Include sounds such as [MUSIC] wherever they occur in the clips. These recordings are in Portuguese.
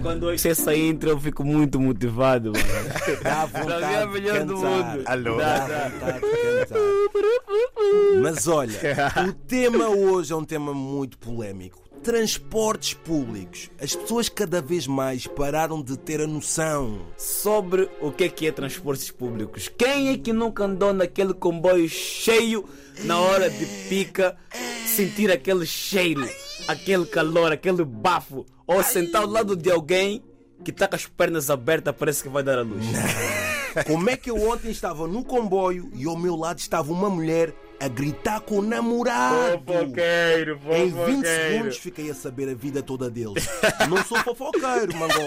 quando ouço essa intro, eu fico muito motivado, mano. [LAUGHS] Dá vontade é a melhor do mundo. Alô? Dá vontade de cantar. Mas olha, o tema hoje é um tema muito polémico. Transportes públicos. As pessoas cada vez mais pararam de ter a noção. Sobre o que é que é transportes públicos. Quem é que nunca andou naquele comboio cheio na hora de pica, sentir aquele cheiro, aquele calor, aquele bafo, ou sentar ao lado de alguém que está com as pernas abertas, parece que vai dar a luz. Como é que eu ontem estava no comboio e ao meu lado estava uma mulher a gritar com o namorado? Fofoqueiro, Em 20 segundos fiquei a saber a vida toda deles. Não sou fofoqueiro, mangó.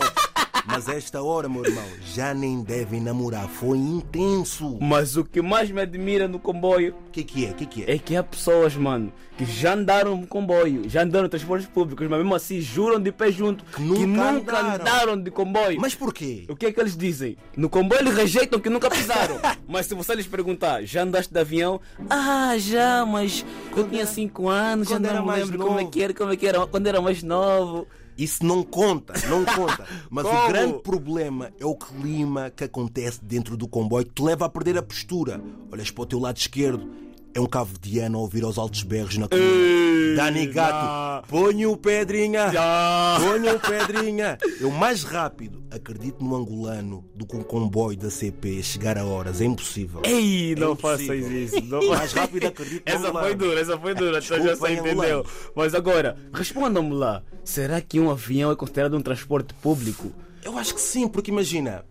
Mas esta hora, meu irmão, já nem devem namorar. Foi intenso. Mas o que mais me admira no comboio O que, que é? Que, que é? é que há pessoas, mano, que já andaram no comboio, já andaram em transportes públicos, mas mesmo assim juram de pé junto que nunca nunca, andaram. andaram de comboio. Mas porquê? O que é que eles dizem? No comboio eles rejeitam que nunca pisaram. [LAUGHS] mas se você lhes perguntar, já andaste de avião? Ah, já, mas eu tinha 5 anos, já quando não me lembro como é novo. que era, como é que era quando era mais novo. Isso não conta, não [LAUGHS] conta. Mas o Como? grande problema é o clima que acontece dentro do comboio que te leva a perder a postura. Olhas para o teu lado esquerdo, é um cavo-diano a ouvir aos altos berros na coluna. Ei, Dani. Gato, ponha o Pedrinha. Já. Ponha o Pedrinha. Eu mais rápido acredito no angolano do que um comboio da CP chegar a horas. É impossível. Ei, não É faças impossível. isso. Não Mais rápido acredito no Essa angolano. foi dura, essa foi dura, tu já Desculpa, só entendeu. angolano. Mas agora, respondam-me lá. Será que um avião é considerado um transporte público? Eu acho que sim, porque imagina,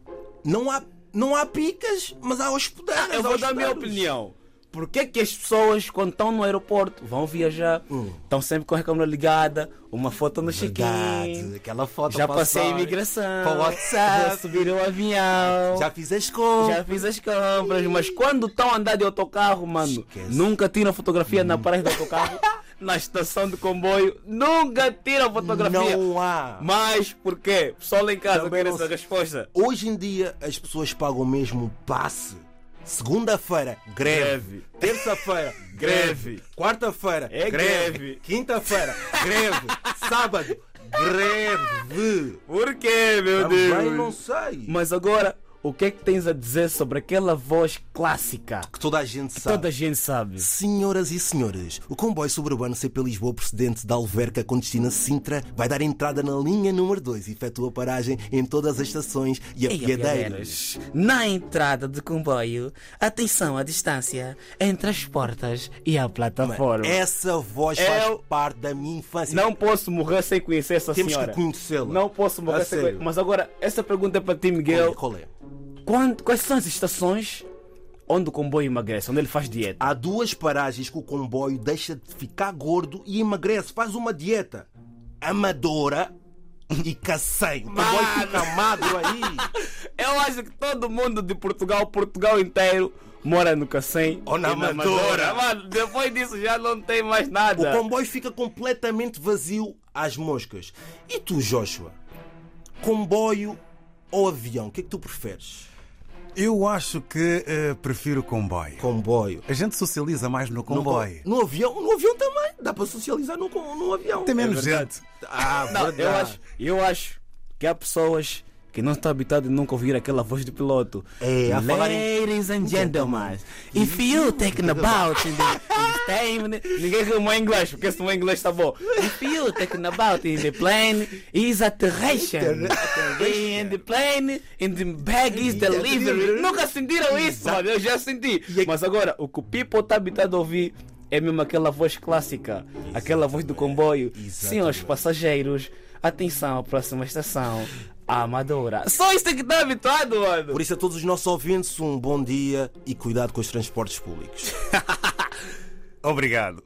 não há, não há picas, mas há hospedeiras. Eu vou dar a minha opinião. Por que, as pessoas, quando estão no aeroporto, vão viajar, estão sempre com a câmera ligada, uma foto no check-in, aquela foto já passei a imigração, para WhatsApp. subir o avião, Já fiz as compras. já fiz as compras, mas quando estão a andar de autocarro, mano, Esquece. nunca tiram fotografia na parede do autocarro, [LAUGHS] na estação de comboio, nunca tiram fotografia. Não há. Mas por quê? Só lá em casa Também essa resposta. Hoje em dia as pessoas pagam mesmo passe. Segunda-feira, greve. Greve. Terça-feira, Greve. Quarta-feira, É greve. greve. Quinta-feira, greve. [LAUGHS] Sábado, greve. Por quê, meu Também Deus? não sei. Mas agora, o que é que tens a dizer sobre aquela voz clássica Que toda a gente sabe. Toda a gente sabe. Senhoras e senhores, o comboio suburbano CP Lisboa procedente da Alverca com destino a Sintra vai dar entrada na linha número 2 e efetua paragem em todas as estações e Ei, apiadeiros. Na entrada do comboio, atenção à distância entre as portas e a plataforma. Essa voz Eu- faz parte da minha infância. Não posso morrer sem conhecer essa Temos senhora. que conhecê-la. Não posso morrer A sem conhecer. Mas agora, essa pergunta é para ti, Miguel. Qual é? Quando- quais são as estações onde o comboio emagrece, onde ele faz dieta? Há duas paragens que o comboio deixa de ficar gordo e emagrece, faz uma dieta. Amadora e Cacém. O comboio fica magro aí. [LAUGHS] Eu acho que todo mundo de Portugal, Portugal inteiro, mora no Cacém Ou na Amadora. Mano, depois disso já não tem mais O nada. comboio fica completamente vazio às moscas. E tu, Joshua? Comboio ou avião? O que é que tu preferes? Eu acho que eh, prefiro comboio. Comboio. A gente socializa mais no comboio. No, no avião, no avião também. Dá para socializar no, no avião. Tem menos verdade. gente. Ah, Não, eu acho, eu acho que há pessoas que não estão habituadas a nunca ouvir aquela voz do piloto. É, falar em- Ladies and gentlemen, if you taking about in the, in the plane, ninguém rimou em inglês, porque se o inglês está bom. If you taking about in the plane is atterration. In the plane, in the bag is delivery. Nunca sentiram isso, mano? Eu já senti. Mas agora, o que o people está habituado a ouvir é mesmo aquela voz clássica, aquela voz do comboio. Senhores passageiros, atenção à próxima estação. Amadora. Só isso é que está habituado, mano. Por isso, a todos os nossos ouvintes, um bom dia e cuidado com os transportes públicos. [LAUGHS] Obrigado.